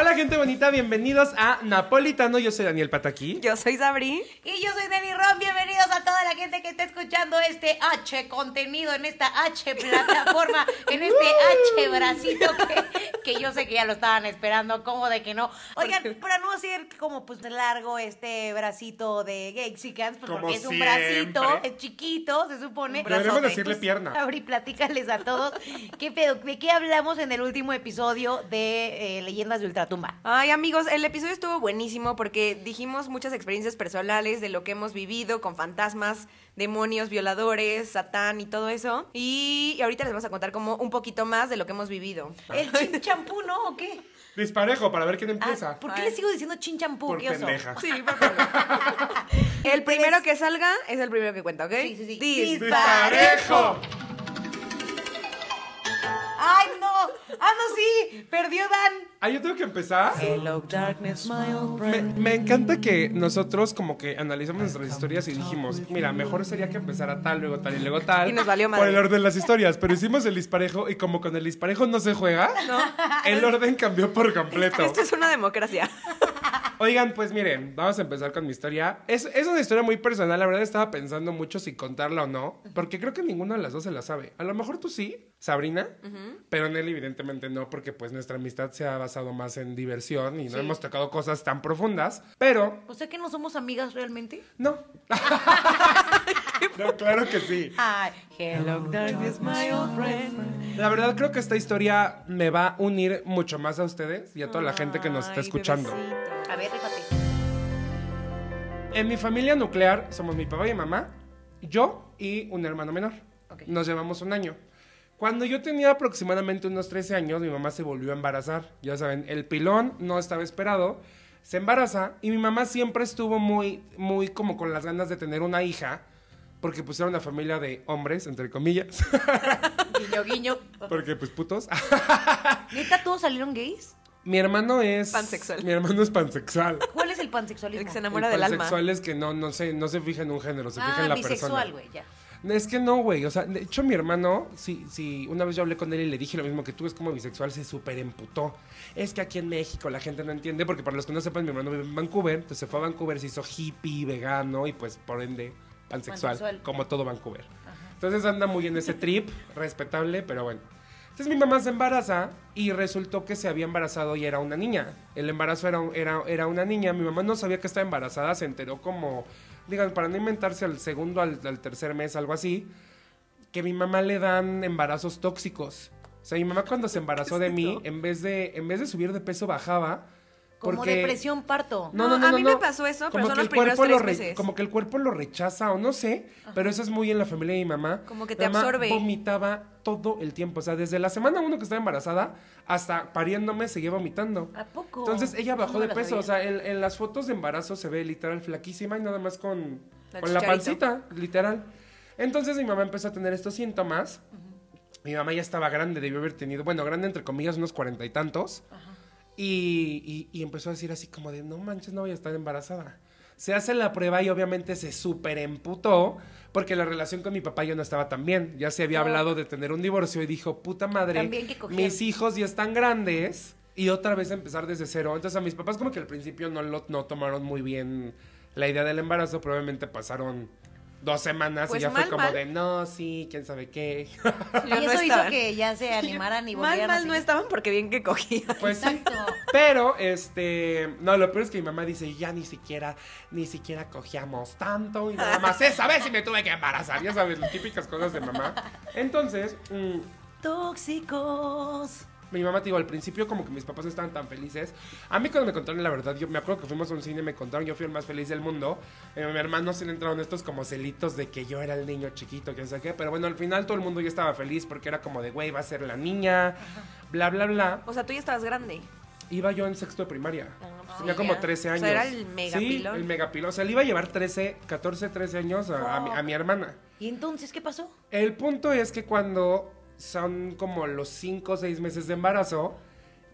Hola gente bonita, bienvenidos a Napolitano. Yo soy Daniel Pataquí. Yo soy Sabri. Y yo soy Dani Ron. Bienvenidos a toda la gente que está escuchando este H contenido en esta H plataforma, en este H bracito que, que yo sé que ya lo estaban esperando, como de que no. Oigan, para no hacer como pues largo este bracito de Gexicans, pues Como porque es un siempre. bracito, es chiquito, se supone. Deberíamos Brazote. decirle Pues, pierna. Abrí, platícales a todos. ¿Qué pedo? ¿De qué hablamos en el último episodio de eh, Leyendas de Ultratumba? Ay, amigos, el episodio estuvo buenísimo porque dijimos muchas experiencias personales de lo que hemos vivido con fantasmas, demonios, violadores, satán y todo eso. Y, y ahorita les vamos a contar como un poquito más de lo que hemos vivido. ¿El chin champú no o qué? Disparejo para ver quién Ah, empieza. ¿Por qué Ay. le sigo diciendo chin champú? Por pendeja. Sí, por favor. El primero que salga es el primero que cuenta, ¿ok? Sí, sí, sí. Dis- ¡Disparejo! ¡Ay, no! ¡Ah, no, sí! ¡Perdió Dan! Ah, yo tengo que empezar. Hello, darkness, my old Me, me encanta que nosotros como que analizamos nuestras historias y dijimos, mira, mejor sería que empezara tal, luego tal y luego tal. Y nos valió Por madre. el orden de las historias, pero hicimos el disparejo y como con el disparejo no se juega, el orden cambió por completo. Esto es una democracia. Oigan, pues miren, vamos a empezar con mi historia. Es, es una historia muy personal, la verdad estaba pensando mucho si contarla o no, porque creo que ninguna de las dos se la sabe. A lo mejor tú sí, Sabrina, pero Nelly evidentemente no, porque pues nuestra amistad se ha basado más en diversión y no Sí. hemos tocado cosas tan profundas, pero ¿O sea que no somos amigas realmente? no. no, claro que sí. Ay, hello, darkness, my old friend. La verdad creo que esta historia me va a unir mucho más a ustedes y a toda la gente que nos está escuchando. bebecito. A ver, rífate. En mi familia nuclear somos mi papá y mi mamá, yo y un hermano menor. Ok. Nos llevamos un año. Cuando yo tenía aproximadamente unos 13 años, mi mamá se volvió a embarazar. Ya saben, el pilón no estaba esperado. Se embaraza y mi mamá siempre estuvo muy, muy como con las ganas de tener una hija. Porque pues era una familia de hombres, entre comillas. Guiño, guiño. porque pues putos. ¿Neta todos salieron gays? Mi hermano es... Pansexual. Mi hermano es pansexual. ¿Cuál es el pansexualismo? El que se El enamora del alma. pansexual es que no, no, se, no se fija en un género, se fija Ah, en la bisexual, persona. güey, ya. Es que no, güey. O sea, de hecho, mi hermano, sí, sí, una vez yo hablé con él y le dije lo mismo que tú, es como bisexual, se súper emputó. Es que aquí en México la gente no entiende, porque para los que no sepan, mi hermano vive en Vancouver, entonces se fue a Vancouver, se hizo hippie, vegano y pues por ende pansexual, Pansexual. como todo Vancouver. Entonces anda muy en ese trip, respetable, pero bueno. Entonces mi mamá se embaraza y resultó que se había embarazado y era una niña. El embarazo era, era, era una niña. Mi mamá no sabía que estaba embarazada, se enteró como, digan, para no inventarse al segundo, al, al tercer mes, algo así, que mi mamá le dan embarazos tóxicos. O sea, mi mamá cuando se embarazó de mí, en vez de, en vez de subir de peso, bajaba. Como depresión parto. No, a mí me pasó eso, pero Como son que los el cuerpo primeros lo tres re- meses. Como que el cuerpo lo rechaza o no sé, pero eso es muy en la familia de mi mamá. Como que Mi te mamá absorbe. vomitaba todo el tiempo, o sea, desde la semana uno que estaba embarazada hasta pariéndome seguía vomitando. ¿A poco? Entonces ella bajó no de peso, o sea, en, en las fotos de embarazo se ve literal flaquísima y nada más con La con la pancita, literal. Entonces mi mamá empezó a tener estos síntomas. Mi mamá ya estaba grande, debió haber tenido, bueno, grande entre comillas, unos cuarenta y tantos. Y, y- y empezó a decir así como de, no manches, no voy a estar embarazada. Se hace la prueba y obviamente se súper emputó porque la relación con mi papá ya no estaba tan bien. Ya se había hablado de tener un divorcio y dijo, puta madre, mis hijos ya están grandes y otra vez empezar desde cero. Entonces a mis papás como que al principio no lo no tomaron muy bien la idea del embarazo, probablemente pasaron dos semanas Pues y ya fue mal, como mal. de, no, sí, quién sabe qué. Y no eso hizo que ya se animaran y Mal, volvieran a mal no estaban porque bien que cogían. Pues sí. Exacto. Pero, este, no, lo peor es que mi mamá dice, ya ni siquiera, ni siquiera cogíamos tanto y nada más esa vez sí me tuve que embarazar, ya sabes, las típicas cosas de mamá. Entonces, mm, Tóxicos. Mi mamá, te digo, al principio como que mis papás no estaban tan felices. A mí cuando me contaron la verdad, yo me acuerdo que fuimos a un cine, me contaron, yo fui el más feliz del mundo. Eh, mi hermano se le entraron estos como celitos de que yo era el niño chiquito, que no sé qué. Pero bueno, al final todo el mundo ya estaba feliz porque era como de, güey, va a ser la niña, bla, bla, bla. O sea, tú ya estabas grande. Iba yo en sexto de primaria. pues Tenía sí, como ya. 13 O años. sea, era el megapilón. Sí, el megapilón. O sea, le iba a llevar 13, 14, 13 años a, a mi, a mi hermana. ¿Y entonces qué pasó? El punto es que cuando son como los 5 o 6 meses de embarazo,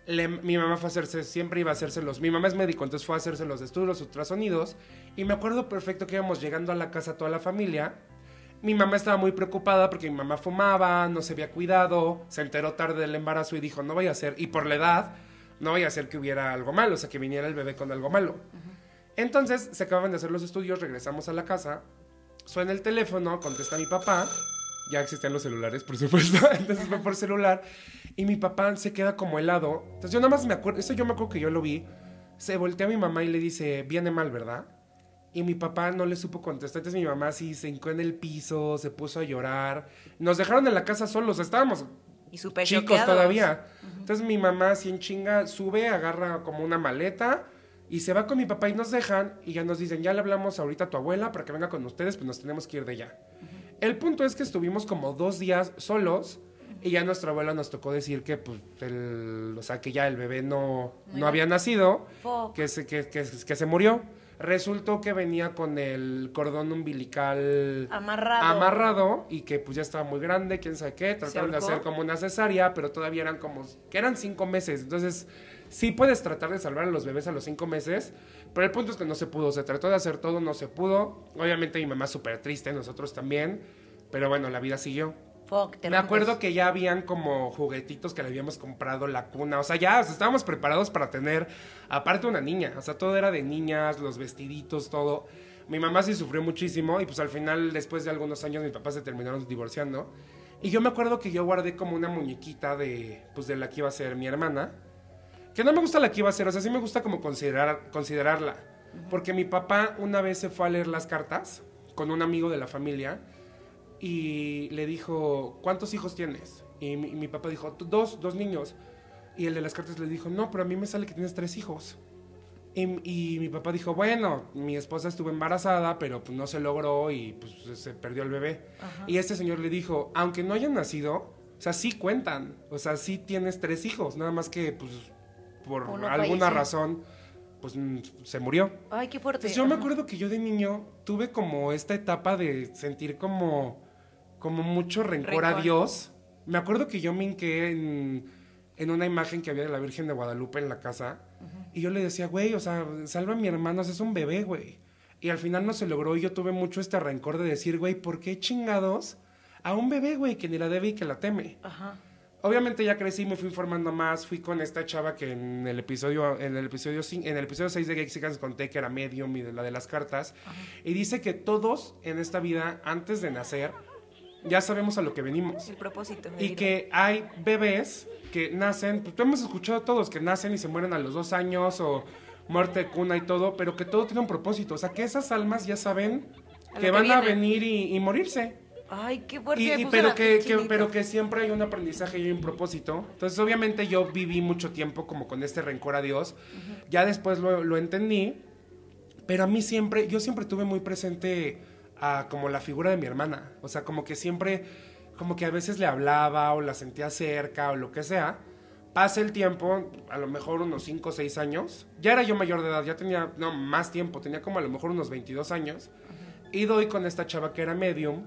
le- mi mamá fue a hacerse, siempre iba a hacerse los, mi mamá es médico, entonces fue a hacerse los estudios, los ultrasonidos, y me acuerdo perfecto que íbamos llegando a la casa toda la familia, mi mamá estaba muy preocupada porque mi mamá fumaba, no se había cuidado, se enteró tarde del embarazo y dijo, no vaya a ser, y por la edad, no vaya a ser que hubiera algo malo, o sea, que viniera el bebé con algo malo. Entonces, se acaban de hacer los estudios, regresamos a la casa, suena el teléfono, contesta mi papá, ya existían los celulares, por supuesto, entonces fue por celular, y mi papá se queda como helado. Entonces yo nada más me acuerdo, eso yo me acuerdo que yo lo vi, se voltea a mi mamá y le dice, viene mal, ¿verdad? Y mi papá no le supo contestar. Entonces mi mamá sí se hincó en el piso, se puso a llorar. Nos dejaron en la casa solos, estábamos Y chicos choqueados. todavía. Entonces mi mamá así en chinga sube, agarra como una maleta y se va con mi papá y nos dejan y ya nos dicen, ya le hablamos ahorita a tu abuela para que venga con ustedes, pues nos tenemos que ir de allá. El punto es que estuvimos como dos días solos y ya nuestra abuela nos tocó decir que, pues, el, o sea, que ya el bebé no, no había nacido, que se, que, que- que se murió. Resultó que venía con el cordón umbilical Amarrado. amarrado y que pues ya estaba muy grande, quién sabe qué, trataron de hacer como una cesárea, pero todavía eran como, que eran cinco meses, entonces sí puedes tratar de salvar a los bebés a los cinco meses, pero el punto es que no se pudo, se trató de hacer todo, no se pudo, obviamente mi mamá súper triste, nosotros también, pero bueno, la vida siguió. Fuck, te Me rompes. acuerdo que ya habían como juguetitos que le habíamos comprado, la cuna, o sea, ya o sea, estábamos preparados para tener, aparte una niña, o sea, todo era de niñas, los vestiditos, todo. Mi mamá sí sufrió muchísimo y pues al final, después de algunos años, mis papás se terminaron divorciando. Y yo me acuerdo que yo guardé como una muñequita de, pues de la que iba a ser mi hermana. Que no me gusta la que iba a ser, o sea, sí me gusta como considerar, considerarla. Porque mi papá una vez se fue a leer las cartas con un amigo de la familia y le dijo, ¿cuántos hijos tienes? Y mi, y mi papá dijo, "Tú, dos, dos niños. Y el de las cartas le dijo, no, pero a mí me sale que tienes tres hijos. Y, y mi papá dijo, bueno, mi esposa estuvo embarazada, pero pues no se logró y pues se perdió el bebé. Y este señor le dijo, aunque no hayan nacido, o sea, sí cuentan. O sea, sí tienes tres hijos, nada más que pues por Uno alguna falleció. razón, pues mm, se murió. Ay, qué fuerte. Entonces yo me acuerdo que yo de niño tuve como esta etapa de sentir como, como mucho rencor, a. Dios. Me acuerdo que yo me hinqué en, en una imagen que había de la Virgen de Guadalupe en la casa. Y yo le decía, güey, o sea, salva a mi hermano, es un bebé, güey. Y al final no se logró y yo tuve mucho este rencor de decir, güey, ¿por qué chingados a un bebé, güey, que ni la debe y que la teme? Ajá. Obviamente ya crecí, me fui informando más, fui con esta chava que en el episodio en el episodio en el episodio 6 de Gexicans conté que era medium y de la de las cartas y dice que todos en esta vida antes de nacer ya sabemos a lo que venimos El propósito. y que hay bebés que nacen, pues tú hemos escuchado todos que nacen y se mueren a los dos años o muerte de cuna y todo, pero que todo tiene un propósito, o sea que esas almas ya saben que que van a venir y, y morirse. Ay, qué fuerte. Y- y pero, que, que- pero que siempre hay un aprendizaje y un propósito. Entonces, obviamente, yo viví mucho tiempo como con este rencor a Dios. Ya después lo, lo entendí. Pero a mí siempre, yo siempre tuve muy presente a como la figura de mi hermana. O sea, como que siempre, como que a veces le hablaba o la sentía cerca o lo que sea. Pasa el tiempo, a lo mejor unos 5 o 6 años. Ya era yo mayor de edad, ya tenía, no, más tiempo, tenía como a lo mejor unos 22 años. Y doy con esta chava que era medium.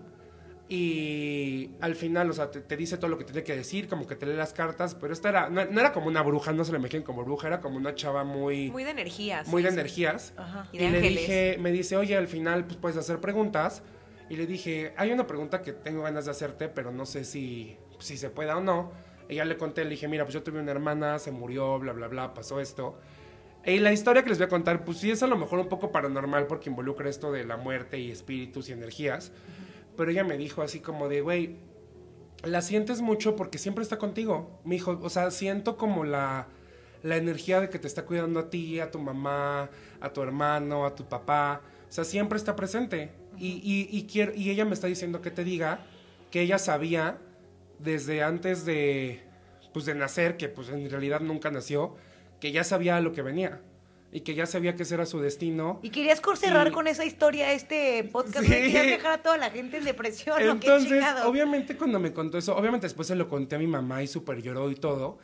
Y al final, o sea, te, te dice todo lo que tiene que decir, como que te lee las cartas, pero esta era, no, no era como una bruja, no se la imaginen como bruja, era como una chava muy, Muy de energías. muy de sí, sí. energías. Ajá. Y Y, de le dije, me dice, oye, al final pues puedes hacer preguntas. Y le dije, hay una pregunta que tengo ganas de hacerte, pero no sé si, si se pueda o no. Y ya le conté, le dije, mira, pues yo tuve una hermana, se murió, bla, bla, bla, pasó esto. Y la historia que les voy a contar, pues sí es a lo mejor un poco paranormal porque involucra esto de la muerte y espíritus y energías. Pero ella me dijo así como de, güey, la sientes mucho porque siempre está contigo. Me dijo, o sea, siento como la, la energía de que te está cuidando a ti, a tu mamá, a tu hermano, a tu papá. O sea, siempre está presente. Y, y, y, y ella me está diciendo que te diga que ella sabía desde antes de, pues, de nacer, que pues en realidad nunca nació, que ya sabía lo que venía. Y que ya sabía que ese era su destino. Y querías cerrar Y- con esa historia este podcast. Sí. Querías dejar a toda la gente en depresión. Entonces, obviamente cuando me contó eso, obviamente después se lo conté a mi mamá y súper lloró y todo,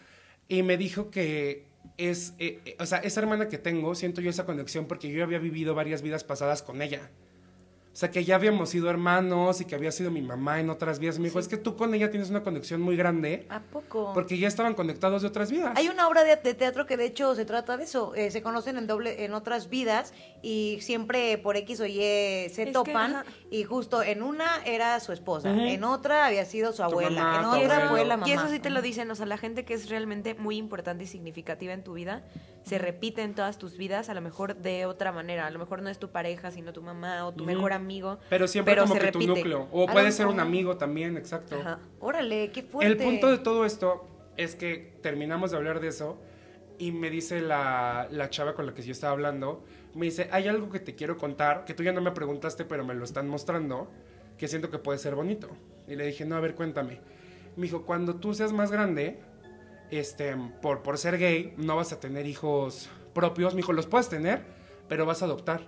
y me dijo que es, eh, eh, o sea, esa hermana que tengo, siento yo esa conexión porque yo había vivido varias vidas pasadas con ella. O sea, que ya habíamos sido hermanos y que había sido mi mamá en otras vidas. Me dijo, es que tú con ella tienes una conexión muy grande ¿A poco? porque ya estaban conectados de otras vidas. Hay una obra de, de teatro que de hecho se trata de eso. eh, se conocen en doble, en otras vidas y siempre por X o Y se Es topan. y justo en una era su esposa, en otra había sido su abuela, mamá, en otra abuelo. fue la mamá. Y eso sí te lo dicen, o sea, la gente que es realmente muy importante y significativa en tu vida, se repite en todas tus vidas, a lo mejor de otra manera. A lo mejor no es tu pareja, sino tu mamá o tu mejor amigo. Pero siempre como se que tu repite. núcleo. O puede ser un amigo también, exacto. Ajá. Órale, qué fuerte. El punto de todo esto es que terminamos de hablar de eso y me dice la, la chava con la que yo estaba hablando, me dice, hay algo que te quiero contar, que tú ya no me preguntaste, pero me lo están mostrando, que siento que puede ser bonito. Y le dije, no, a ver, cuéntame. Me dijo, cuando tú seas más grande, este, por, por ser gay, no vas a tener hijos propios. Me dijo, los puedes tener, pero vas a adoptar.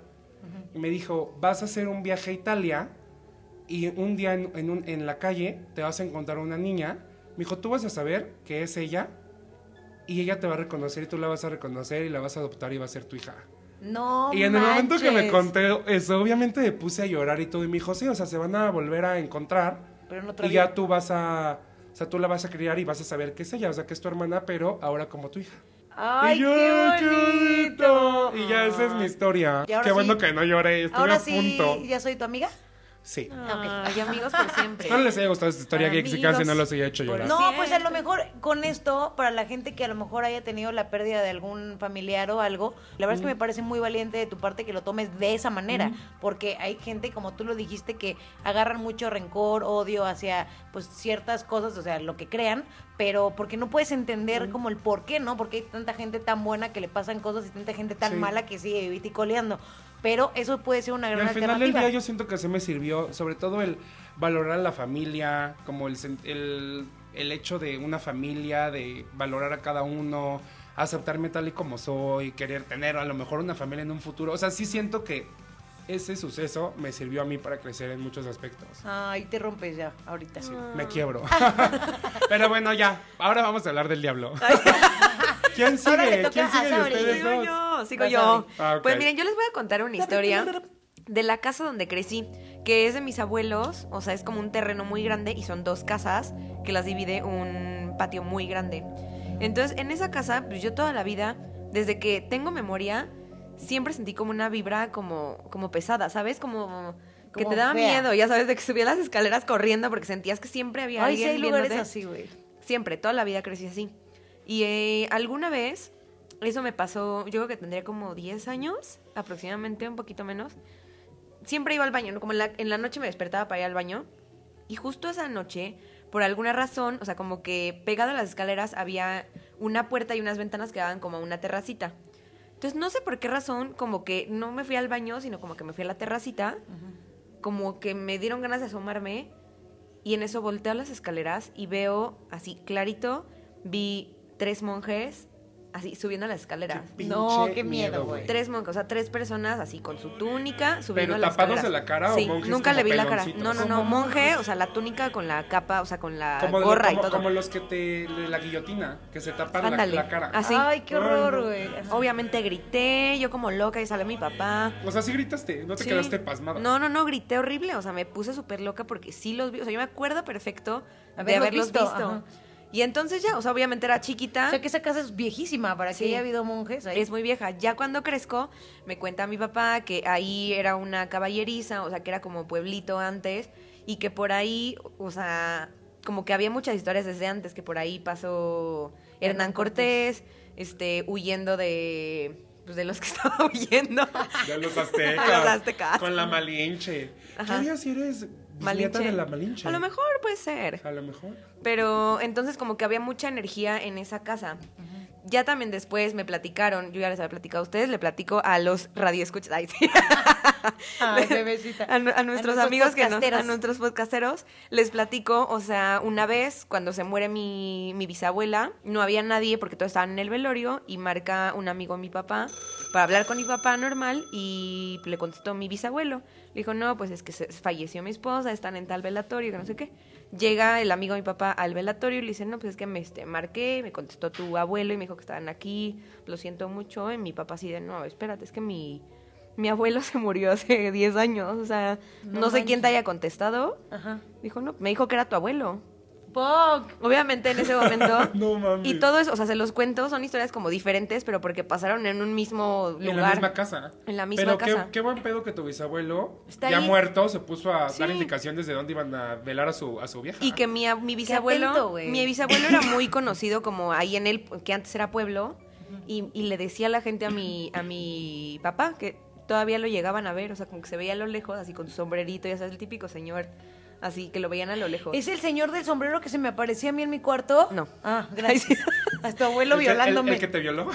Y me dijo, vas a hacer un viaje a Italia y un día en, en un- en la calle te vas a encontrar una niña. Me dijo, tú vas a saber que es ella y ella te va a reconocer y tú la vas a reconocer y la vas a adoptar y va a ser tu hija. No y en el momento que me conté eso, obviamente me puse a llorar y todo. Y me dijo, sí, o sea, se van a volver a encontrar Pero y ya tú vas a... O sea, tú la vas a criar y vas a saber que es ella, o sea, que es tu hermana, pero ahora como tu hija. Ay, y yo, qué "Ay, bonito. Y ya esa es mi historia. Qué sí- bueno que no lloré, estuve Ahora a sí, punto. ¿ya soy tu amiga? Sí. Ay, amigos por siempre. Espero les haya gustado esta historia Amigos gexican si no los haya hecho llorar. No, pues a lo mejor con esto, para la gente que a lo mejor haya tenido la pérdida de algún familiar o algo, la verdad es que me parece muy valiente de tu parte que lo tomes de esa manera, porque hay gente, como tú lo dijiste, que agarran mucho rencor, odio hacia pues ciertas cosas, o sea, lo que crean, pero porque no puedes entender como el por qué, ¿no? Porque hay tanta gente tan buena que le pasan cosas y tanta gente tan Sí. mala que sigue viticoleando. Pero eso puede ser una Y gran al final del día yo siento que se me sirvió, sobre todo el valorar a la familia, como el, el, el hecho de una familia, de valorar a cada uno, aceptarme tal y como soy, querer tener a lo mejor una familia en un futuro. O sea, sí siento que ese suceso me sirvió a mí para crecer en muchos aspectos. Ay, te rompes ya, ahorita. Sí, me quiebro. Pero bueno, ya. Ahora vamos a hablar del diablo. ¿Quién sigue? ¿Quién sigue de ustedes dos? Sigo yo. Ah. Pues miren, yo les voy a contar una historia de la casa donde crecí, que es de mis abuelos, o sea, es como un terreno muy grande y son dos casas que las divide un patio muy grande. Entonces, en esa casa, pues yo toda la vida, desde que tengo memoria, siempre sentí como una vibra como, como pesada, ¿sabes? Como que Como te daba fea. miedo, ya sabes, de que subía las escaleras corriendo porque sentías que siempre había Ay, sí alguien hay lugares viéndote. así, güey. Siempre, toda la vida crecí así. Y eh, alguna vez, eso me pasó, yo creo que tendría como 10 años, aproximadamente, un poquito menos. Siempre iba al baño, ¿no? como en la, en la noche me despertaba para ir al baño. Y justo esa noche, por alguna razón, o sea, como que pegado a las escaleras había una puerta y unas ventanas que daban como a una terracita. Entonces, no sé por qué razón, como que no me fui al baño, sino como que me fui a la terracita. Como que me dieron ganas de asomarme. Y en eso volteo a las escaleras y veo así clarito, vi tres monjes así subiendo las escaleras. Pinche No, qué miedo, güey. Tres monjes, o sea, tres personas así con su túnica subiendo ¿Pero las escaleras. de la cara o monjes nunca como le vi la cara. No, no, no, monje, o sea, la túnica con la capa, o sea, con la Como, gorra como- y todo. como los que te. de la guillotina, que se tapan la, cara. así. Ay, qué horror, güey. Obviamente grité, yo como loca y salió mi papá. O sea, sí gritaste, no te Sí. quedaste pasmada. No, no, no, grité horrible, o sea, me puse súper loca porque sí los vi, o sea, yo me acuerdo perfecto de Haberlos haberlos visto, visto. Y entonces ya, o sea, obviamente era chiquita. O sea que esa casa es viejísima para que haya habido monjes ahí. Es muy vieja. Ya cuando crezco, me cuenta mi papá que ahí era una caballeriza, o sea, que era como pueblito antes, y que por ahí, o sea, como que había muchas historias desde antes, que por ahí pasó Hernán Hernán Cortés, este, huyendo de, pues, de los que estaba huyendo. De los aztecas. Los aztecas. Con la Malinche. Ajá. ¿Qué harías si eres de la Malinche? A lo mejor puede ser. A lo mejor. Pero entonces como que había mucha energía en esa casa. Ya también después me platicaron, yo ya les había platicado a ustedes, le platico a los radioescuchas, ay, sí. Ay, bebecita. a, a nuestros nuestros amigos que no, podcasteros. a nuestros podcasteros, les platico, o sea, una vez cuando se muere mi, mi bisabuela, no había nadie porque todos estaban en el velorio y marca un amigo a mi papá para hablar con mi papá normal y le contestó mi bisabuelo. Le dijo, no, pues es que se- falleció mi esposa, están en tal velatorio, que no sé qué. Llega el amigo de mi papá al velatorio y le dice, no, pues es que me este, marqué, me contestó tu abuelo y me dijo que estaban aquí, lo siento mucho. Y mi papá así de, no, espérate, es que mi, mi abuelo se murió hace 10 años, o sea, No no, sé quién te haya contestado. Ajá. Dijo, no, me dijo que era tu abuelo. Obviamente en ese momento. No mames. Y todo eso, o sea, se los cuento, son historias como diferentes, pero porque pasaron en un mismo lugar. En la misma casa. En la misma Pero casa. Qué, qué buen pedo que tu bisabuelo, Está ya ahí. muerto, se puso a Sí. dar indicaciones de dónde iban a velar a su, a su vieja. Y que mi, mi bisabuelo, atento, mi bisabuelo era muy conocido como ahí en el, que antes era pueblo, y, y le decía a la gente a mi, a mi papá que todavía lo llegaban a ver, o sea, como que se veía a lo lejos, así con su sombrerito, ya sabes, el típico señor, así que lo veían a lo lejos. ¿Es el señor del sombrero que se me aparecía a mí en mi cuarto? No. Ah, gracias. A tu abuelo El que- el- violándome. El, que te violó.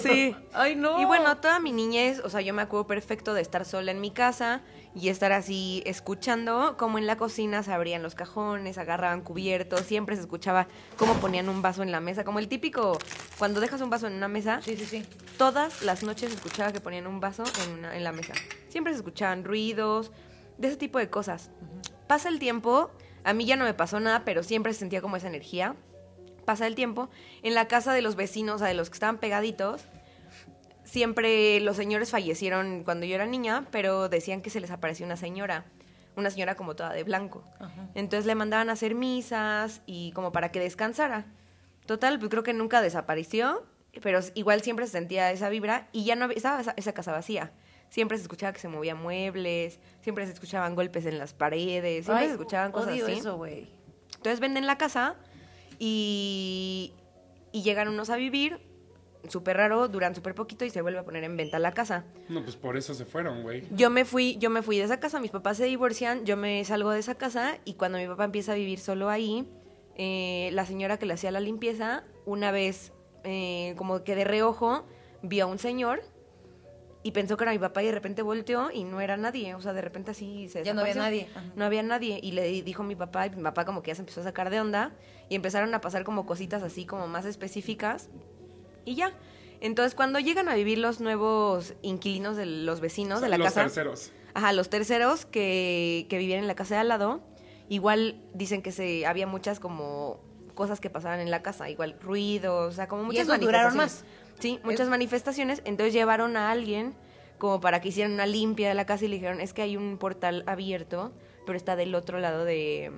Sí. Ay, no. Y bueno, toda mi niñez, o sea, yo me acuerdo perfecto de estar sola en mi casa y estar así escuchando como en la cocina se abrían los cajones, agarraban cubiertos, siempre se escuchaba cómo ponían un vaso en la mesa, como el típico, cuando dejas un vaso en una mesa, Sí, sí, sí. todas las noches se escuchaba que ponían un vaso en, una- en la mesa. Siempre se escuchaban ruidos, de ese tipo de cosas. Pasa el tiempo, a mí ya no me pasó nada, pero siempre se sentía como esa energía. Pasa el tiempo, en la casa de los vecinos, o sea, de los que estaban pegaditos, siempre los señores fallecieron cuando yo era niña, pero decían que se les apareció una señora, una señora como toda de blanco. Entonces le mandaban a hacer misas y como para que descansara. Total, pues creo que nunca desapareció, pero igual siempre se sentía esa vibra y ya no estaba esa, esa casa vacía. Siempre se escuchaba que se movían muebles, siempre se escuchaban golpes en las paredes, siempre Ay, se escuchaban cosas odio así. eso, güey. Entonces venden la casa y, y llegan unos a vivir, súper raro, duran súper poquito y se vuelve a poner en venta la casa. No, pues por eso se fueron, güey. Yo me fui, yo me fui de esa casa, mis papás se divorcian, yo me salgo de esa casa y cuando mi papá empieza a vivir solo ahí, eh, la señora que le hacía la limpieza, una vez eh, como que de reojo vio a un señor y pensó que era mi papá y de repente volteó y no era nadie, o sea, de repente así se Ya no había nadie. Ajá. No había nadie y le di- dijo mi papá y mi papá como que ya se empezó a sacar de onda y empezaron a pasar como cositas así como más específicas y ya. Entonces, cuando llegan a vivir los nuevos inquilinos de los vecinos de la Los casa, terceros. Ajá, los terceros que, que vivían en la casa de al lado, igual dicen que se había muchas como cosas que pasaban en la casa, igual ruidos, o sea, como muchas esos duraron manifestaciones. Sí, muchas manifestaciones. Entonces llevaron a alguien como para que hicieran una limpia de la casa y le dijeron, es que hay un portal abierto, pero está del otro lado de...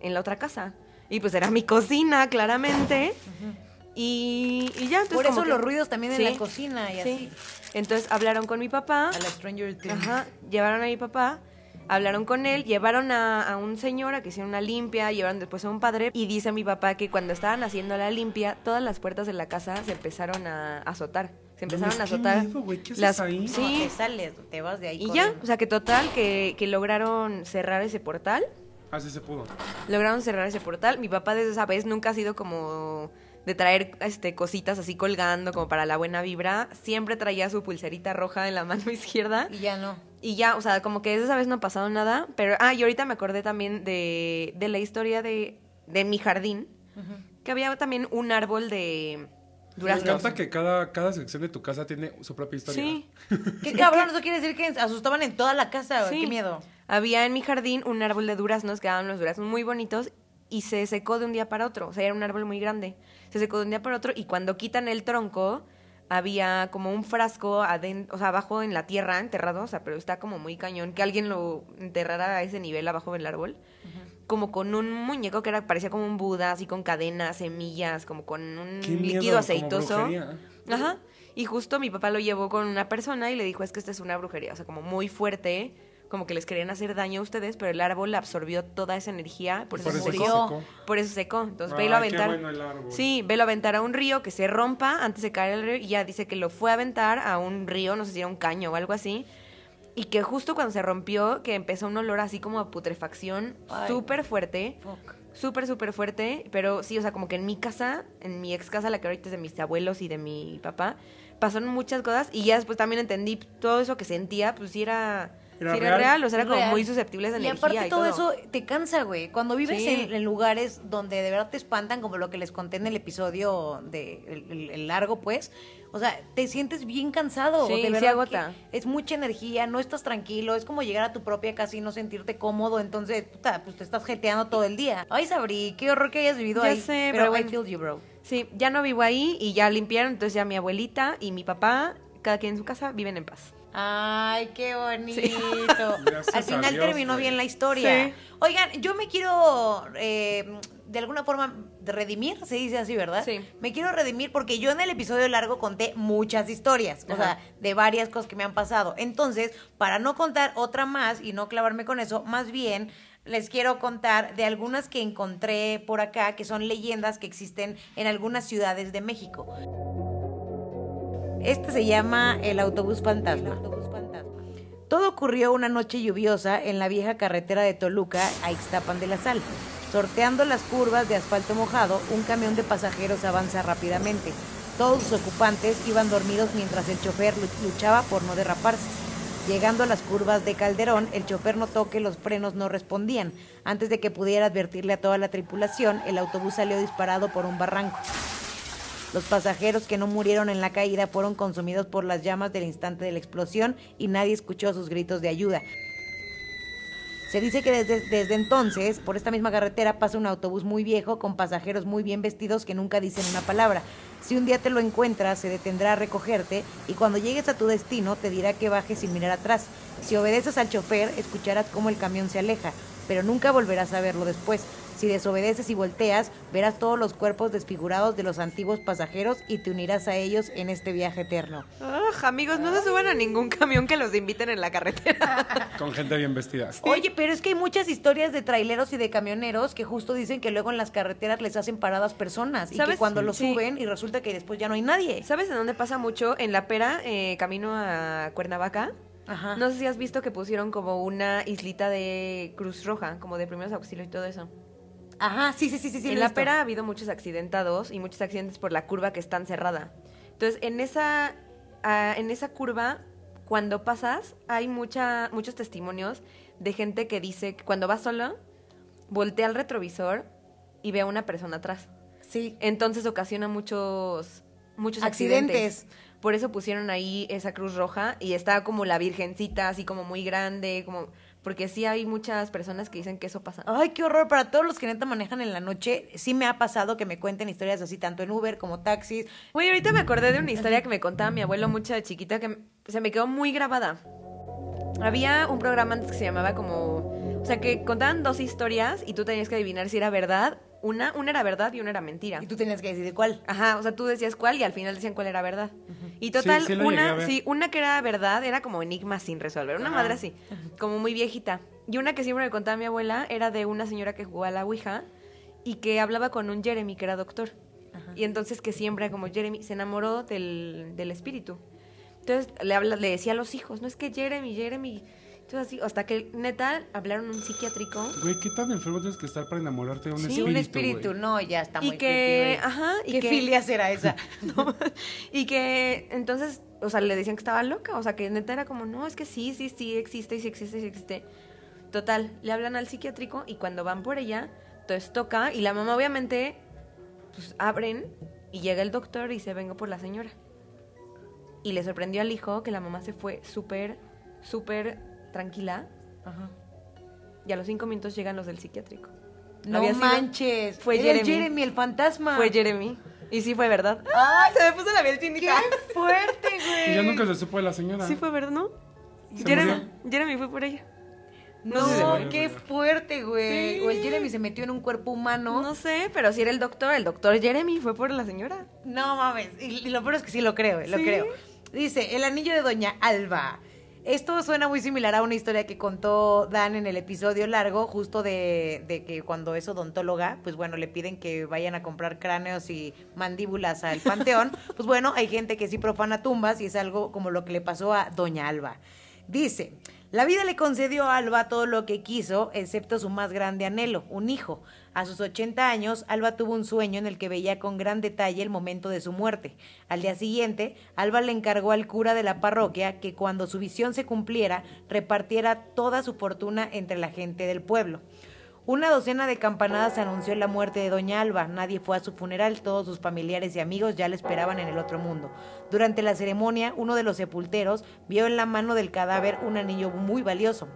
en la otra casa. Y pues era mi cocina, claramente. y, y ya, entonces Por eso que- los ruidos también en la cocina y sí. así. Entonces hablaron con mi papá. A la Stranger Things. Ajá, llevaron a mi papá, hablaron con él, llevaron a, a un señor a que hiciera una limpia, llevaron después a un padre y dice mi papá que cuando estaban haciendo la limpia, todas las puertas de la casa se empezaron a azotar. Se empezaron a qué azotar. miedo, güey, ¿qué haces las, ahí? No, Sí, te sales, te vas de ahí. y ya, o sea que total, que, que lograron cerrar ese portal. Así se pudo. Lograron cerrar ese portal. Mi papá desde esa vez nunca ha sido como de traer este cositas así colgando como para la buena vibra. Siempre traía su pulserita roja en la mano izquierda. Y ya no. Y ya, o sea, como que esa vez no ha pasado nada. Pero, ah, y ahorita me acordé también de, de la historia de, de mi jardín. Que había también un árbol de Me duraznos. encanta que cada, cada sección de tu casa tiene su propia historia. Sí. Qué cabrón, eso quiere decir que asustaban en toda la casa. Sí. Qué miedo. Había en mi jardín un árbol de duraznos, que daban los duraznos muy bonitos, y se secó de un día para otro. O sea, era un árbol muy grande. Se secó de un día para otro, y cuando quitan el tronco, había como un frasco o sea, abajo en la tierra, enterrado, o sea, pero está como muy cañón, que alguien lo enterrara a ese nivel abajo del árbol. Como con un muñeco que era, parecía como un Buda, así con cadenas, semillas, como con un Qué miedo, líquido aceitoso. brujería. Ajá. Y justo mi papá lo llevó con una persona y le dijo, es que esta es una brujería, o sea, como muy fuerte, como que les querían hacer daño a ustedes, pero el árbol absorbió toda esa energía, por, Por eso eso murió. secó. Por eso secó. Entonces, Ay, velo a qué aventar. bueno el árbol. Sí, velo a aventar a un río que se rompa antes de caer el río y ya dice que lo fue a aventar a un río, no sé si era un caño o algo así. Y que justo cuando se rompió, que empezó un olor así como a putrefacción súper fuerte. Fuck. Súper, súper fuerte, pero sí, o sea, como que en mi casa, en mi ex casa, la que ahorita es de mis abuelos y de mi papá, pasaron muchas cosas y ya después también entendí todo eso que sentía, pues sí era, Era sí era real. real, o sea, era como Real. muy susceptibles de Y energía. aparte y todo, eso te cansa, güey. Cuando vives Sí. en, en lugares donde de verdad te espantan, como lo que les conté en el episodio de el, el- el largo, pues, o sea, te sientes bien cansado. Sí, de verdad agota. Es mucha energía, no estás tranquilo, es como llegar a tu propia casa y no sentirte cómodo, entonces, puta, pues te estás jeteando todo el día. Ay, Sabri, qué horror que hayas vivido Ya ahí. sé, pero, pero I feel you, bro. Sí, ya no vivo ahí y ya limpiaron, entonces ya mi abuelita y mi papá, cada quien en su casa, viven en paz. Ay, qué bonito. Gracias Al final Dios, terminó güey. bien la historia. Sí. Oigan, yo me quiero eh, de alguna forma redimir, se dice así, ¿verdad? Sí. Me quiero redimir porque yo en el episodio largo conté muchas historias, o sea, de varias cosas que me han pasado. Entonces, para no contar otra más y no clavarme con eso, más bien les quiero contar de algunas que encontré por acá, que son leyendas que existen en algunas ciudades de México. Este se llama el autobús fantasma. Todo ocurrió una noche lluviosa en la vieja carretera de Toluca a Ixtapan de la Sal. Sorteando las curvas de asfalto mojado, un camión de pasajeros avanza rápidamente. Todos sus ocupantes iban dormidos mientras el chofer lu- luchaba por no derraparse. Llegando a las curvas de Calderón, el chofer notó que los frenos no respondían. Antes de que pudiera advertirle a toda la tripulación, el autobús salió disparado por un barranco. Los pasajeros que no murieron en la caída fueron consumidos por las llamas del instante de la explosión y nadie escuchó sus gritos de ayuda. Se dice que desde, entonces, por esta misma carretera pasa un autobús muy viejo con pasajeros muy bien vestidos que nunca dicen una palabra. Si un día te lo encuentras, se detendrá a recogerte y cuando llegues a tu destino te dirá que bajes sin mirar atrás. Si obedeces al chofer, escucharás cómo el camión se aleja, pero nunca volverás a verlo después. Si desobedeces y volteas, verás todos los cuerpos desfigurados de los antiguos pasajeros y te unirás a ellos en este viaje eterno. Ah, amigos, no se suban a ningún camión que los inviten en la carretera. Con gente bien vestida. Oye, pero es que hay muchas historias de traileros y de camioneros que justo dicen que luego en las carreteras les hacen paradas personas y que cuando lo Sí. suben y resulta que después ya no hay nadie. ¿Sabes en dónde pasa mucho? En La Pera, eh, camino a Cuernavaca. Ajá. No sé si has visto que pusieron como una islita de Cruz Roja, como de primeros auxilios y todo eso. Ajá, sí, sí, sí, sí. en La visto. Pera ha habido muchos accidentados y muchos accidentes por la curva que está cerrada. Entonces, en esa, ah, en esa curva, cuando pasas, hay mucha, muchos testimonios de gente que dice que cuando va solo, voltea al retrovisor y ve a una persona atrás. Sí. Entonces ocasiona muchos, muchos Accidentes. accidentes. Por eso pusieron ahí esa cruz roja y está como la virgencita, así como muy grande, como porque sí hay muchas personas que dicen que eso pasa. Ay, qué horror. Para todos los que neta manejan en la noche, sí me ha pasado que me cuenten historias así, tanto en Uber como taxis. Oye, ahorita me acordé de una historia que me contaba mi abuelo mucho de chiquita que se me quedó muy grabada. Había un programa antes que se llamaba como... O sea, que contaban dos historias y tú tenías que adivinar si era verdad. Una, una era verdad y una era mentira. Y tú tenías que decidir cuál. Ajá, o sea, tú decías cuál y al final decían cuál era verdad. Y total, Sí, sí una, sí, una que era verdad era como enigma sin resolver, una Ajá. madre así, como muy viejita. Y una que siempre me contaba mi abuela era de una señora que jugaba a la Ouija y que hablaba con un Jeremy que era doctor. Y entonces que siempre como Jeremy se enamoró del, del espíritu. Entonces le, habla, le decía a los hijos, no es que Jeremy, Jeremy. Entonces así, hasta que neta hablaron un psiquiátrico Güey, ¿qué tan enfermo tienes que estar para enamorarte de un Sí, espíritu? un espíritu. güey? No, ya está muy y que, creepy, ajá, y ¿Qué que, filia será esa? No, y que entonces, o sea, le decían que estaba loca, o sea, que neta era como, no, es que sí, sí, sí existe, sí existe, sí existe. Total, le hablan al psiquiátrico y cuando van por ella, entonces toca y la mamá obviamente, pues abren y llega el doctor y se venga por la señora. Y le sorprendió al hijo que la mamá se fue súper, súper tranquila Ajá. y a los cinco minutos llegan los del psiquiátrico. No Había sido- manches. fue Era el Jeremy. Jeremy, el fantasma. Fue Jeremy. Y sí fue verdad. Ay, Se me puso la piel ¡Qué chinita. fuerte, güey! Y ya nunca se supo de la señora. Sí fue verdad, ¿no? Jeremy. Jeremy fue por ella. No, No qué fuerte, güey. Sí. O el Jeremy se metió en un cuerpo humano. No sé, pero si era el doctor, el doctor Jeremy fue por la señora. No mames. Y, y lo peor es que sí lo creo, eh, lo ¿Sí? creo. Dice, el anillo de Doña Alba. Esto suena muy similar a una historia que contó Dan en el episodio largo, justo de, de que cuando es odontóloga, pues bueno, le piden que vayan a comprar cráneos y mandíbulas al panteón. pues bueno, hay gente que sí profana tumbas y es algo como lo que le pasó a Doña Alba. Dice, la vida le concedió a Alba todo lo que quiso, excepto su más grande anhelo, un hijo. A sus 80 años, Alba tuvo un sueño en el que veía con gran detalle el momento de su muerte. Al día siguiente, Alba le encargó al cura de la parroquia que cuando su visión se cumpliera, repartiera toda su fortuna entre la gente del pueblo. Una docena de campanadas anunció la muerte de Doña Alba. Nadie fue a su funeral, todos sus familiares y amigos ya le esperaban en el otro mundo. Durante la ceremonia, uno de los sepulteros vio en la mano del cadáver un anillo muy valioso.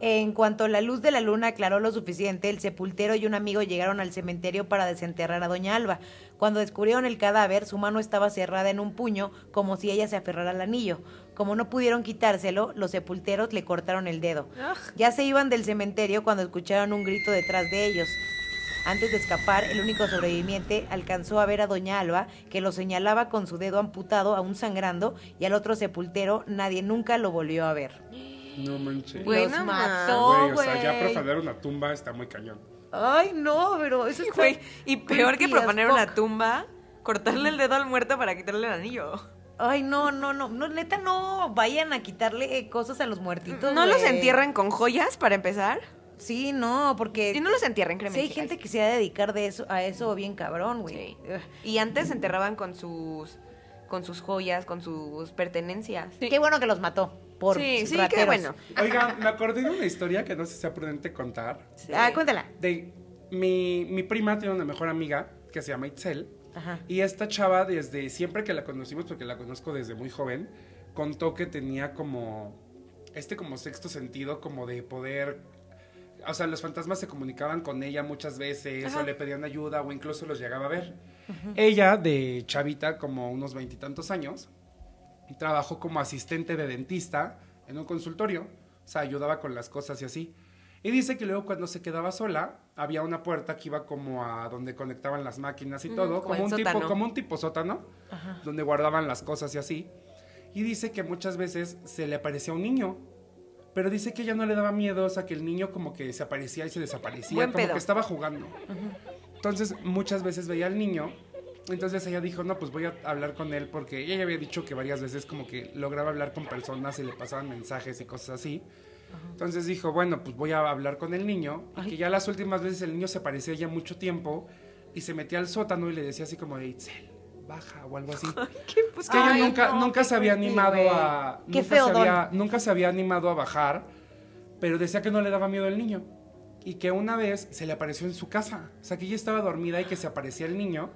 En cuanto la luz de la luna aclaró lo suficiente, el sepultero y un amigo llegaron al cementerio para desenterrar a Doña Alba. Cuando descubrieron el cadáver, su mano estaba cerrada en un puño, como si ella se aferrara al anillo. Como no pudieron quitárselo, los sepulteros le cortaron el dedo. Ugh. Ya se iban del cementerio cuando escucharon un grito detrás de ellos. Antes de escapar, el único sobreviviente alcanzó a ver a Doña Alba, que lo señalaba con su dedo amputado, aún sangrando, y al otro sepultero nadie nunca lo volvió a ver. No manches. Güey, Los no mató, Güey, o sea, ya güey. profanar una tumba está muy cañón. Ay, no, pero eso es Güey, y peor que profanar una tumba, cortarle el dedo al muerto para quitarle el anillo. Ay, no, no, no, no, neta, no vayan a quitarle cosas a los muertitos. ¿No los entierran con joyas para empezar? Sí, no, porque Y no los entierran, créeme. si hay gente que se va a dedicar de eso, a eso bien cabrón, güey. Sí. Y antes se enterraban con sus con sus joyas, con sus pertenencias. Qué bueno que los mató por Sí, sí, qué bueno. Oiga, me acordé de una historia que no sé si sea prudente contar. Sí. Ah, cuéntala. De mi, mi prima tiene una mejor amiga que se llama Itzel. Ajá. Y esta chava, desde siempre que la conocimos, porque la conozco desde muy joven, contó que tenía como este como sexto sentido, como de poder. O sea, los fantasmas se comunicaban con ella muchas veces, o le pedían ayuda, o incluso los llegaba a ver. Ella, de chavita, como unos veintitantos años, trabajó como asistente de dentista en un consultorio. O sea, ayudaba con las cosas y así. Y dice que luego cuando se quedaba sola, había una puerta que iba como a donde conectaban las máquinas y todo, como como un, tipo, sótano. como un tipo sótano, donde guardaban las cosas y así. Y dice que muchas veces se le aparecía un niño. Pero dice que ella no le daba miedo, o sea, que el niño como que se aparecía y se desaparecía, Buen como pedo. que estaba jugando. Entonces, muchas veces veía al niño. Entonces ella dijo, no, pues voy a hablar con él porque ella ya había dicho que varias veces como que lograba hablar con personas y le pasaban mensajes y cosas así. Entonces dijo, bueno, pues voy a hablar con el niño. Y que ya las últimas veces el niño se aparecía ya mucho tiempo y se metía al sótano y le decía así como de Itzel, baja o algo así. Es que ella nunca, no, nunca qué se había creepy, animado a. Qué nunca feo se don. había, nunca se había animado a bajar, pero decía que no le daba miedo el niño. Y que una vez se le apareció en su casa. O sea, que ella estaba dormida y que se aparecía el niño.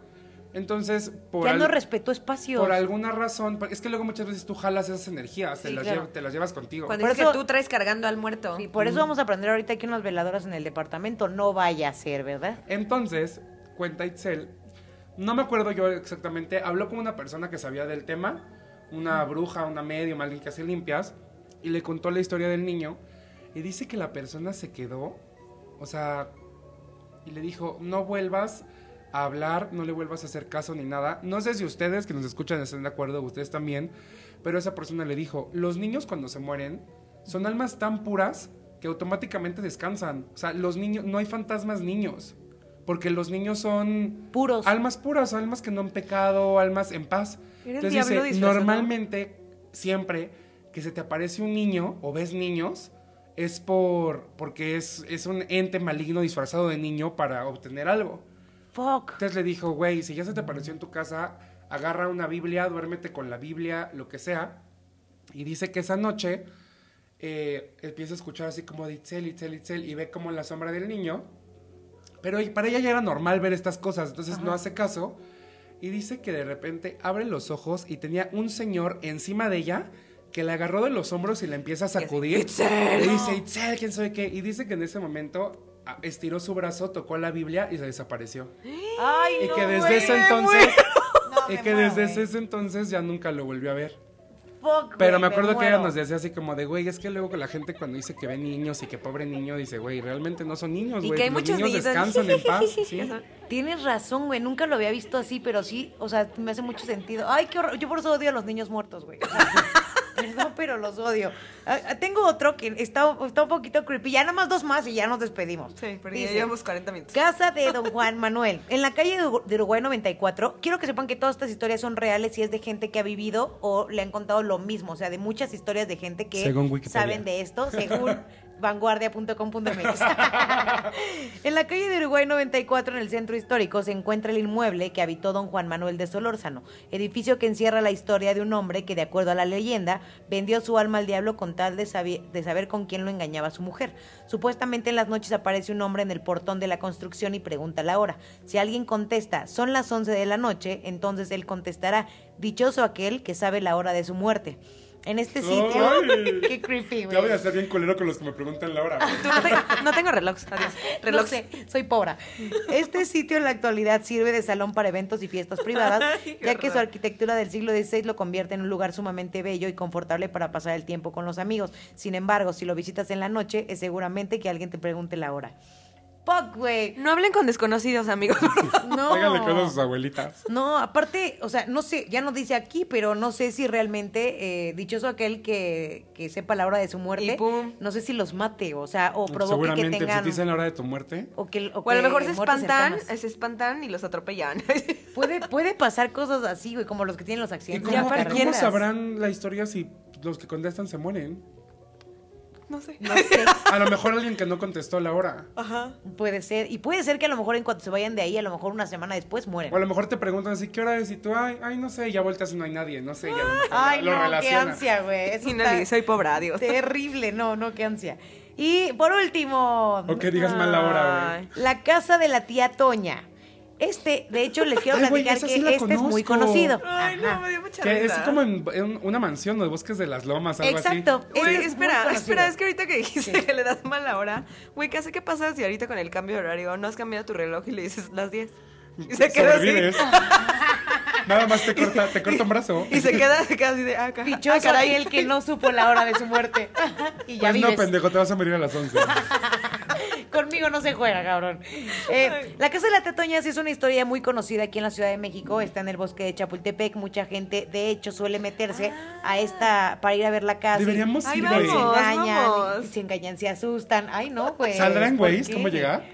Entonces, por, Ya al- no respetó espacios. por alguna razón, es que luego muchas veces tú jalas esas energías, te, las, claro. llev- te las llevas contigo. Cuando Por eso- que tú traes cargando al muerto. Sí, por eso vamos a aprender ahorita que unas veladoras en el departamento no vaya a ser, ¿verdad? Entonces, cuenta Itzel, no me acuerdo yo exactamente, habló con una persona que sabía del tema, una bruja, una medium, alguien que hace limpias, y le contó la historia del niño, y dice que la persona se quedó, o sea, y le dijo, no vuelvas a hablar, no le vuelvas a hacer caso ni nada. No sé si ustedes que nos escuchan están de acuerdo, ustedes también, pero esa persona le dijo, los niños cuando se mueren son almas tan puras que automáticamente descansan. O sea, los niños, no hay fantasmas niños, porque los niños son Puros. almas puras, almas que no han pecado, almas en paz. Entonces dice, normalmente, siempre que se te aparece un niño o ves niños, es por porque es, es un ente maligno disfrazado de niño para obtener algo. Fuck. Entonces le dijo, güey, si ya se te apareció en tu casa, agarra una Biblia, duérmete con la Biblia, lo que sea. Y dice que esa noche eh, empieza a escuchar así como de Itzel, Itzel, Itzel, y ve como la sombra del niño. Pero para ella ya era normal ver estas cosas, entonces no hace caso. Y dice que de repente abre los ojos y tenía un señor encima de ella que la agarró de los hombros y la empieza a sacudir. "Itzel". Le dice, Itzel, quién sabe qué. Y dice que en ese momento ah, estiró su brazo, tocó la Biblia y se desapareció. Ay, Y no, que desde güey, ese entonces, No, y que muero, desde güey. ese entonces ya nunca lo volvió a ver. Fuck, Pero güey, me acuerdo que ella nos decía así como de, güey, es que luego que la gente cuando dice que ve niños y que pobre niño, dice, güey, realmente no son niños, Y güey. que hay Los muchos niños niños. descansan en paz, ¿sí? Tienes razón, güey. Nunca lo había visto así, pero sí, o sea, me hace mucho sentido. Ay, qué horror. Yo por eso odio a los niños muertos, güey. O sea, perdón, pero los odio. Ah, ah, tengo otro que está, está un poquito creepy. Ya nada más dos más y ya nos despedimos. Sí, porque ya llevamos 40 minutos. Casa de Don Juan Manuel. En la calle de Urugu- de Uruguay 94, quiero que sepan que todas estas historias son reales y es de gente que ha vivido o le han contado lo mismo. O sea, de muchas historias de gente que saben de esto, según vanguardia.com.mx. en la calle de Uruguay 94, en el centro histórico, se encuentra el inmueble que habitó don Juan Manuel de Solórzano, edificio que encierra la historia de un hombre que, de acuerdo a la leyenda, vendió su alma al diablo con tal de, de saber con quién lo engañaba su mujer. Supuestamente en las noches aparece un hombre en el portón de la construcción y pregunta la hora. Si alguien contesta, son las 11 de la noche, entonces él contestará, dichoso aquel que sabe la hora de su muerte. En este sitio. Ay. Qué creepy, güey. Ya voy a ser bien culero con los que me preguntan la hora. no, te- no tengo reloj. Adiós. Reloj. No sé, soy pobre. Este sitio en la actualidad sirve de salón para eventos y fiestas privadas, Ay, ya que su arquitectura del siglo XVI lo convierte en un lugar sumamente bello y confortable para pasar el tiempo con los amigos. Sin embargo, si lo visitas en la noche, es seguramente que alguien te pregunte la hora. Fuck, güey. No hablen con desconocidos, amigos. No. Háganle caso a sus abuelitas. No, aparte, o sea, no sé, ya no dice aquí, pero no sé si realmente, eh, dichoso aquel que, que sepa la hora de su muerte, Y pum. no sé si los mate, o sea, o provoque que Seguramente, tengan... si te dicen la hora de tu muerte. O, que, o O a lo mejor se espantan, cercanas. se espantan y los atropellan. Puede, puede pasar cosas así, güey, como los que tienen los ¿Y accidentes. cómo, en para las cómo sabrán la historia si los que contestan se mueren? No sé. No sé, A lo mejor alguien que no contestó la hora. Ajá. puede ser. Y puede ser que a lo mejor en cuanto se vayan de ahí, a lo mejor una semana después mueren. O a lo mejor te preguntan así, ¿qué hora es? Y tú, ay, ay, no sé, ya vueltas y no hay nadie, no sé, ya a lo mejor Ay, lo no, qué ansia, güey. Está le soy pobre, adiós. terrible, no, no, qué ansia. Y por último, O que digas mal la hora, güey. La casa de la tía Toña. Este, de hecho, les quiero Ay, platicar que sí este es muy conocido. Ay, Ajá. no, me dio mucha Que es como en, en una mansión de bosques de las lomas, algo Exacto. así. Este es espera, espera, es que ahorita que dijiste Sí. que le das mal la hora, güey, ¿qué hace qué pasa si ahorita con el cambio de horario no has cambiado tu reloj y le dices las 10? Y se queda así. Nada más te corta, te corta un brazo. Y se queda, se queda así de, ah, ca- ah, Dichoso caray. aquel que no supo la hora de su muerte. y ya Pues vives. no, pendejo, te vas a morir a las 11. Conmigo no se juega, cabrón. Eh, la Casa de la Tetoña sí es una historia muy conocida aquí en la Ciudad de México. Está en el bosque de Chapultepec. Mucha gente, de hecho, suele meterse a esta para ir a ver la casa. Deberíamos ir, güey. Se engañan, vamos. y se engañan, se asustan. Ay, no, pues. ¿Saldrán, ¿por güey? ¿Cómo llegar?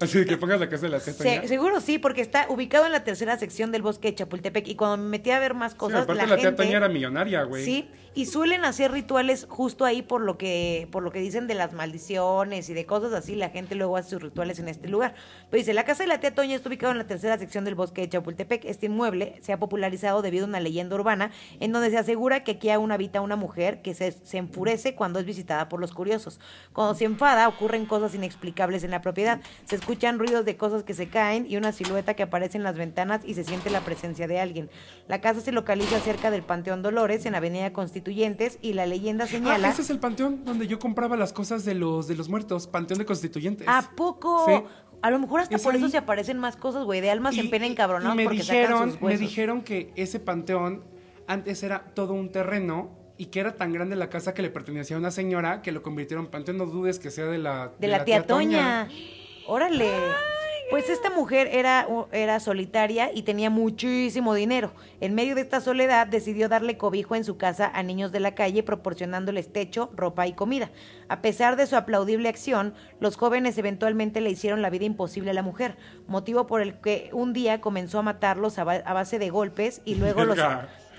Así de que pongas la casa de la Se- teta. seguro sí, porque está ubicado en la tercera sección del bosque de Chapultepec. Y cuando me metí a ver más Sí, cosas, aparte la, la, gente... Era millonaria, güey. Sí, y suelen hacer rituales justo ahí por lo que por lo que dicen de las maldiciones y de cosas así, la gente luego hace sus rituales en este lugar. Pero dice, la casa de la tía Toña está ubicada en la tercera sección del bosque de Chapultepec. Este inmueble se ha popularizado debido a una leyenda urbana en donde se asegura que aquí aún habita una mujer que se, se enfurece cuando es visitada por los curiosos. Cuando se enfada ocurren cosas inexplicables en la propiedad. Se escuchan ruidos de cosas que se caen y una silueta que aparece en las ventanas y se siente la presencia de alguien. La casa se localiza cerca del Panteón Dolores en Avenida Constituyentes y la leyenda Ah, señala... ese es el panteón donde yo compraba las cosas de los de los muertos, panteón de constituyentes. ¿A poco? Sí. A lo mejor hasta Es por eso se aparecen más cosas, güey, de almas en pena y encabronados me porque sacan dijeron, me dijeron que ese panteón antes era todo un terreno y que era tan grande la casa que le pertenecía a una señora que lo convirtieron en panteón. No dudes que sea de la De la tía Toña. Órale. Pues esta mujer era, era solitaria y tenía muchísimo dinero. En medio de esta soledad decidió darle cobijo en su casa a niños de la calle proporcionándoles techo, ropa y comida. A pesar de su aplaudible acción, los jóvenes eventualmente le hicieron la vida imposible a la mujer, motivo por el que un día comenzó a matarlos a, ba- a base de golpes y luego los...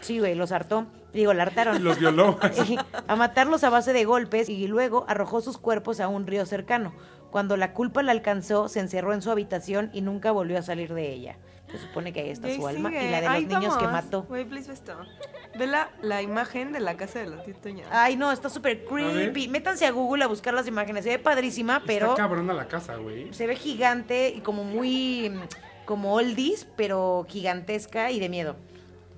Sí, güey, los hartó. Digo, la hartaron. Los violó. a matarlos a base de golpes y luego arrojó sus cuerpos a un río cercano. Cuando la culpa la alcanzó, se encerró en su habitación y nunca volvió a salir de ella. Se supone que ahí está su alma y la de los niños que mató. Güey, please ve la, la imagen de la casa de la tía Toña. Ay, no, está súper creepy. Métanse a Google a buscar las imágenes. Se ve padrísima, pero Está cabrona la casa, güey. se ve gigante y como muy como oldies, pero gigantesca y de miedo.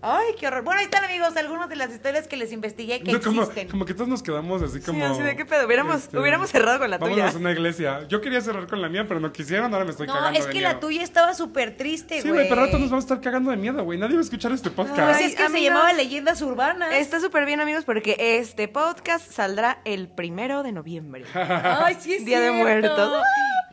Ay, qué horror. Bueno, ahí están, amigos, algunas de las historias que les investigué que No, como, existen. como que todos nos quedamos así como. sí, así de qué pedo. Hubiéramos, este, hubiéramos cerrado con la Vámonos tuya. a una iglesia. Yo quería cerrar con la mía, pero no quisieron, ahora me estoy No, cagando es de que miedo. la tuya estaba súper triste, Sí, güey. güey, pero rato nos vamos a estar cagando de miedo, güey. Nadie va a escuchar este podcast. Pues Ay, es que se llamaba Leyendas Urbanas. Está súper bien, amigos, porque este podcast saldrá el primero de noviembre. Ay, sí es Día de. Muertos.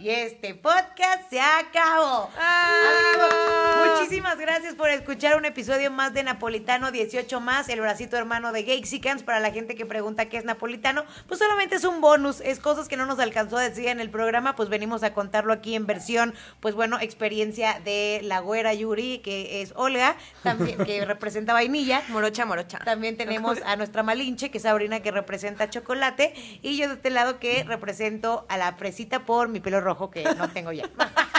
Y este podcast se acabó. Amigos, muchísimas gracias por escuchar un episodio más de Napolitano 18 más, el bracito hermano de Gexicans. Para la gente que pregunta qué es napolitano, pues solamente es un bonus, es cosas que no nos alcanzó a decir en el programa, pues venimos a contarlo aquí en versión, pues bueno, experiencia de la güera Yuri, que es Olga, también que representa vainilla. Morocha, morocha. También tenemos a nuestra Malinche, que es Sabrina, que representa chocolate. Y yo de este lado que represento a la fresita por mi pelo rojo, que no tengo ya.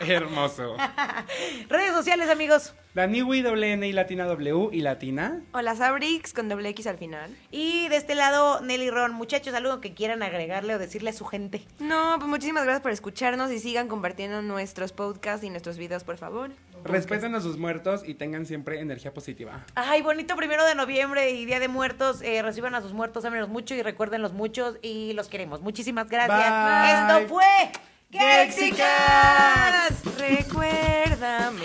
Hermoso. Redes sociales, amigos. Daniwi, doble N y latina W y latina. Hola, Sabrix, con doble X al final. Y de este lado, Nelly Ron. Muchachos, algo que quieran agregarle o decirle a su gente. No, pues muchísimas gracias por escucharnos y sigan compartiendo nuestros podcasts y nuestros videos, por favor. Respeten a sus muertos y tengan siempre energía positiva. Ay, bonito primero de noviembre y Día de Muertos. Eh, reciban a sus muertos, ámenlos mucho y recuérdenlos muchos y los queremos. Muchísimas gracias. Bye. Esto fue ¡Gexicas! Recuérdame.